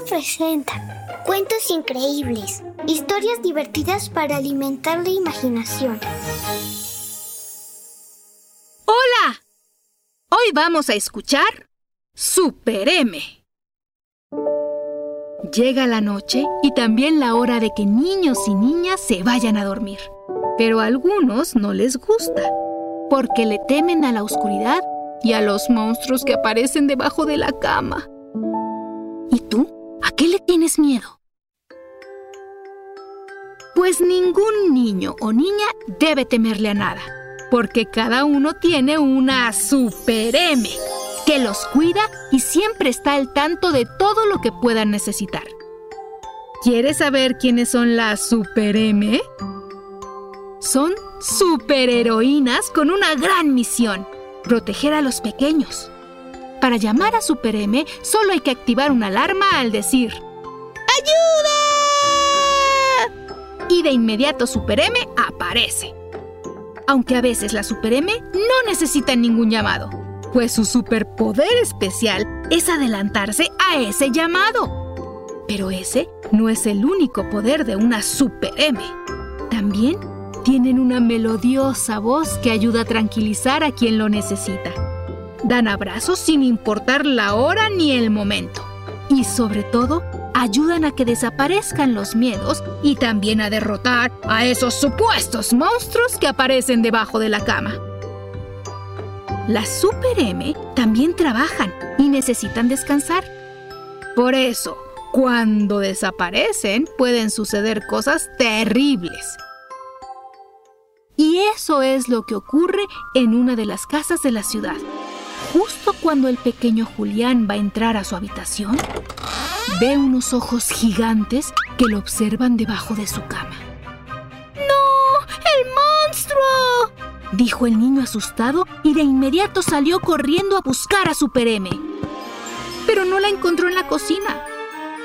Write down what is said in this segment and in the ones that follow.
Sonoro presenta Cuentos increíbles, historias divertidas para alimentar la imaginación. ¡Hola! Hoy vamos a escuchar Super M. Llega la noche y también la hora de que niños y niñas se vayan a dormir. Pero a algunos no les gusta, porque le temen a la oscuridad y a los monstruos que aparecen debajo de la cama. ¿Y tú? ¿A qué le tienes miedo? Pues ningún niño o niña debe temerle a nada, porque cada uno tiene una Super M que los cuida y siempre está al tanto de todo lo que puedan necesitar. ¿Quieres saber quiénes son las Super M? Son superheroínas con una gran misión, proteger a los pequeños. Para llamar a Super M, solo hay que activar una alarma al decir ¡Ayuda! Y de inmediato Super M aparece. Aunque a veces las Super M no necesitan ningún llamado, pues su superpoder especial es adelantarse a ese llamado. Pero ese no es el único poder de una Super M. También tienen una melodiosa voz que ayuda a tranquilizar a quien lo necesita. Dan abrazos sin importar la hora ni el momento. Y sobre todo, ayudan a que desaparezcan los miedos y también a derrotar a esos supuestos monstruos que aparecen debajo de la cama. Las Super M también trabajan y necesitan descansar. Por eso, cuando desaparecen, pueden suceder cosas terribles. Y eso es lo que ocurre en una de las casas de la ciudad. Justo cuando el pequeño Julián va a entrar a su habitación, ve unos ojos gigantes que lo observan debajo de su cama. ¡No! ¡El monstruo! dijo el niño asustado y de inmediato salió corriendo a buscar a Super M. Pero no la encontró en la cocina,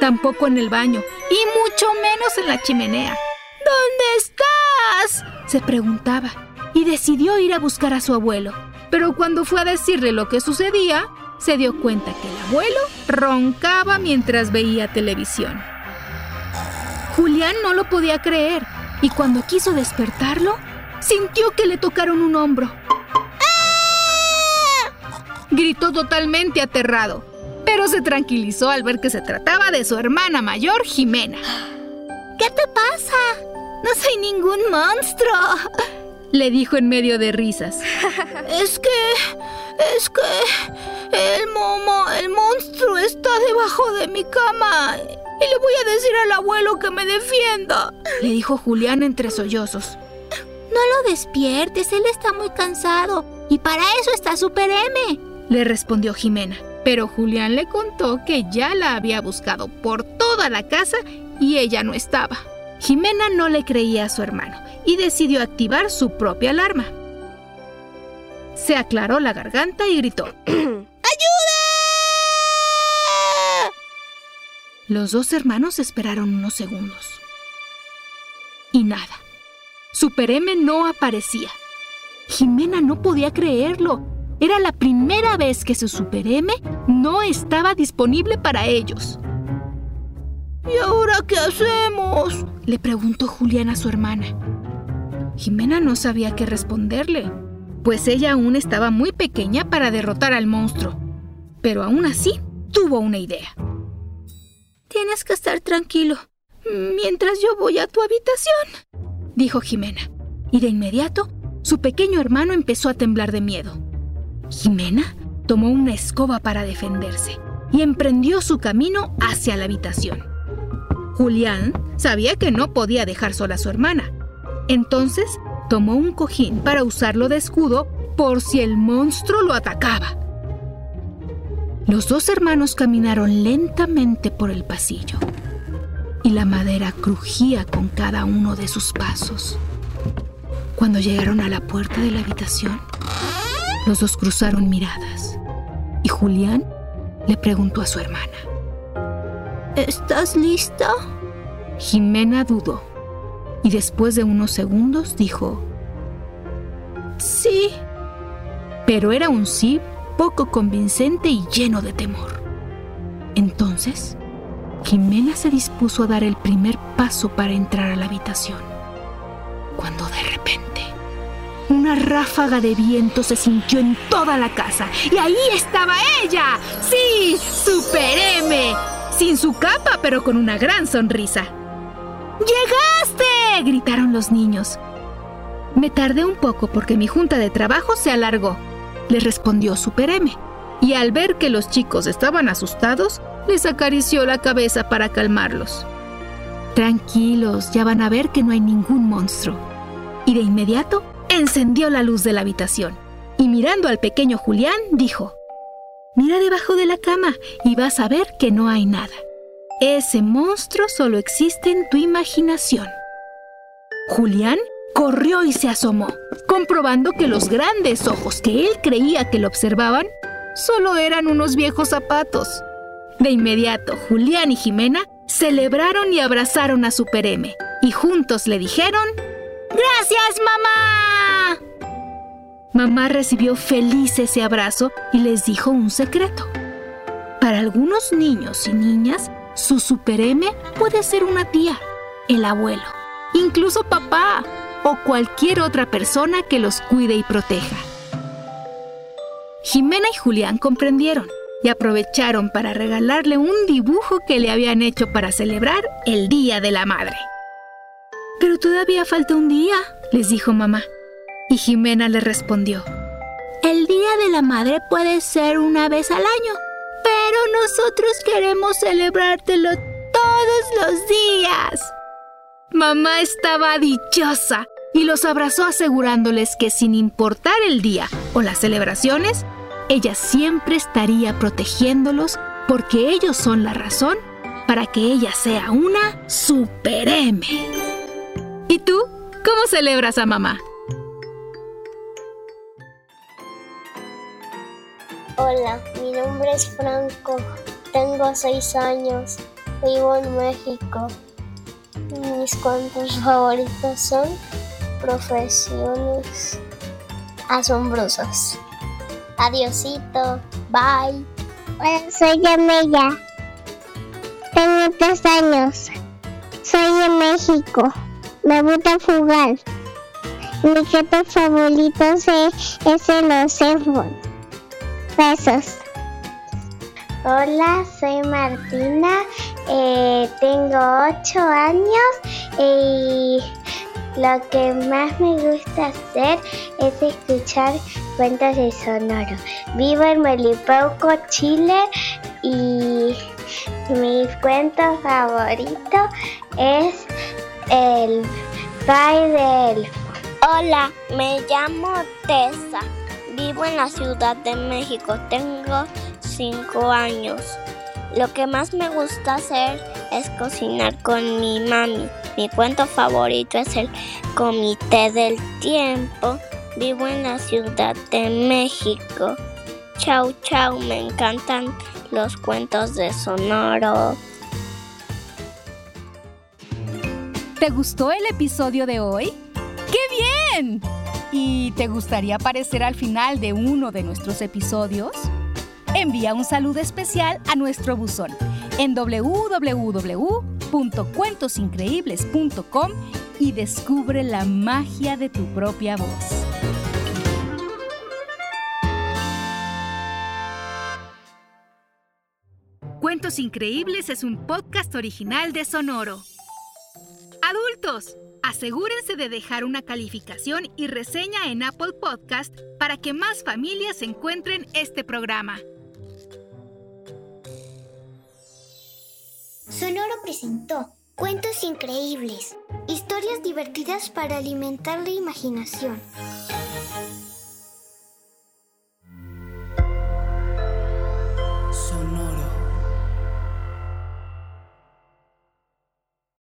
tampoco en el baño y mucho menos en la chimenea. ¿Dónde estás? se preguntaba y decidió ir a buscar a su abuelo. Pero cuando fue a decirle lo que sucedía, se dio cuenta que el abuelo roncaba mientras veía televisión. Julián no lo podía creer y cuando quiso despertarlo, sintió que le tocaron un hombro. Gritó totalmente aterrado, pero se tranquilizó al ver que se trataba de su hermana mayor, Jimena. ¿Qué te pasa? No soy ningún monstruo. Le dijo en medio de risas. Es que... Es que... El momo... El monstruo está debajo de mi cama. Y le voy a decir al abuelo que me defienda. Le dijo Julián entre sollozos. No lo despiertes, él está muy cansado. Y para eso está Super M. Le respondió Jimena. Pero Julián le contó que ya la había buscado por toda la casa y ella no estaba. Jimena no le creía a su hermano y decidió activar su propia alarma. Se aclaró la garganta y gritó ¡Ayuda! Los dos hermanos esperaron unos segundos. Y nada. Super M no aparecía. Jimena no podía creerlo. Era la primera vez que su Super M no estaba disponible para ellos. ¿Y ahora qué hacemos? Le preguntó Julián a su hermana. Jimena no sabía qué responderle, pues ella aún estaba muy pequeña para derrotar al monstruo. Pero aún así, tuvo una idea. Tienes que estar tranquilo mientras yo voy a tu habitación, dijo Jimena. Y de inmediato, su pequeño hermano empezó a temblar de miedo. Jimena tomó una escoba para defenderse y emprendió su camino hacia la habitación. Julián sabía que no podía dejar sola a su hermana. Entonces tomó un cojín para usarlo de escudo por si el monstruo lo atacaba. Los dos hermanos caminaron lentamente por el pasillo y la madera crujía con cada uno de sus pasos. Cuando llegaron a la puerta de la habitación, los dos cruzaron miradas y Julián le preguntó a su hermana. ¿Estás lista? Jimena dudó y después de unos segundos dijo, Sí. Pero era un sí poco convincente y lleno de temor. Entonces, Jimena se dispuso a dar el primer paso para entrar a la habitación, cuando de repente una ráfaga de viento se sintió en toda la casa y ahí estaba ella. Sí, Super M, sin su capa pero con una gran sonrisa. ¡Llegaste! gritaron los niños. Me tardé un poco porque mi junta de trabajo se alargó, le respondió Super M. Y al ver que los chicos estaban asustados, les acarició la cabeza para calmarlos. Tranquilos, ya van a ver que no hay ningún monstruo. Y de inmediato encendió la luz de la habitación y mirando al pequeño Julián dijo, Mira debajo de la cama y vas a ver que no hay nada. Ese monstruo solo existe en tu imaginación. Julián corrió y se asomó, comprobando que los grandes ojos que él creía que lo observaban solo eran unos viejos zapatos. De inmediato, Julián y Jimena celebraron y abrazaron a Super M y juntos le dijeron ¡Gracias, mamá! Mamá recibió feliz ese abrazo y les dijo un secreto. Para algunos niños y niñas, su Super M puede ser una tía, el abuelo, incluso papá o cualquier otra persona que los cuide y proteja. Jimena y Julián comprendieron y aprovecharon para regalarle un dibujo que le habían hecho para celebrar el Día de la Madre. Pero todavía falta un día, les dijo mamá. Y Jimena le respondió, El Día de la Madre puede ser una vez al año, pero nosotros queremos celebrártelo todos los días. Mamá estaba dichosa y los abrazó asegurándoles que sin importar el día o las celebraciones, ella siempre estaría protegiéndolos porque ellos son la razón para que ella sea una Super M. ¿Y tú? ¿Cómo celebras a mamá? Hola, nombre es Franco, tengo seis años, vivo en México. Mis cuentos favoritos son profesiones asombrosas. Adiosito. Bye. Soy Amelia. Tengo tres años. Soy de México. Me gusta jugar. Mi objeto favorito es, es el. Besos. Hola, soy Martina. Eh, tengo ocho años y lo que más me gusta hacer es escuchar cuentos de sonoro. Vivo en Melipeuco, Chile y mi cuento favorito es El Pai de Elfo. Hola, me llamo Tessa. Vivo en la Ciudad de México. Tengo cinco años. Lo que más me gusta hacer es cocinar con mi mami. Mi cuento favorito es el Comité del Tiempo. Vivo en la Ciudad de México. Chau, chau, me encantan los cuentos de Sonoro. ¿Te gustó el episodio de hoy? ¡Qué bien! ¿Y te gustaría aparecer al final de uno de nuestros episodios? Envía un saludo especial a nuestro buzón en www.cuentosincreíbles.com y descubre la magia de tu propia voz. Cuentos Increíbles es un podcast original de Sonoro. Adultos, asegúrense de dejar una calificación y reseña en Apple Podcast para que más familias encuentren este programa. Presentó Cuentos Increíbles, historias divertidas para alimentar la imaginación.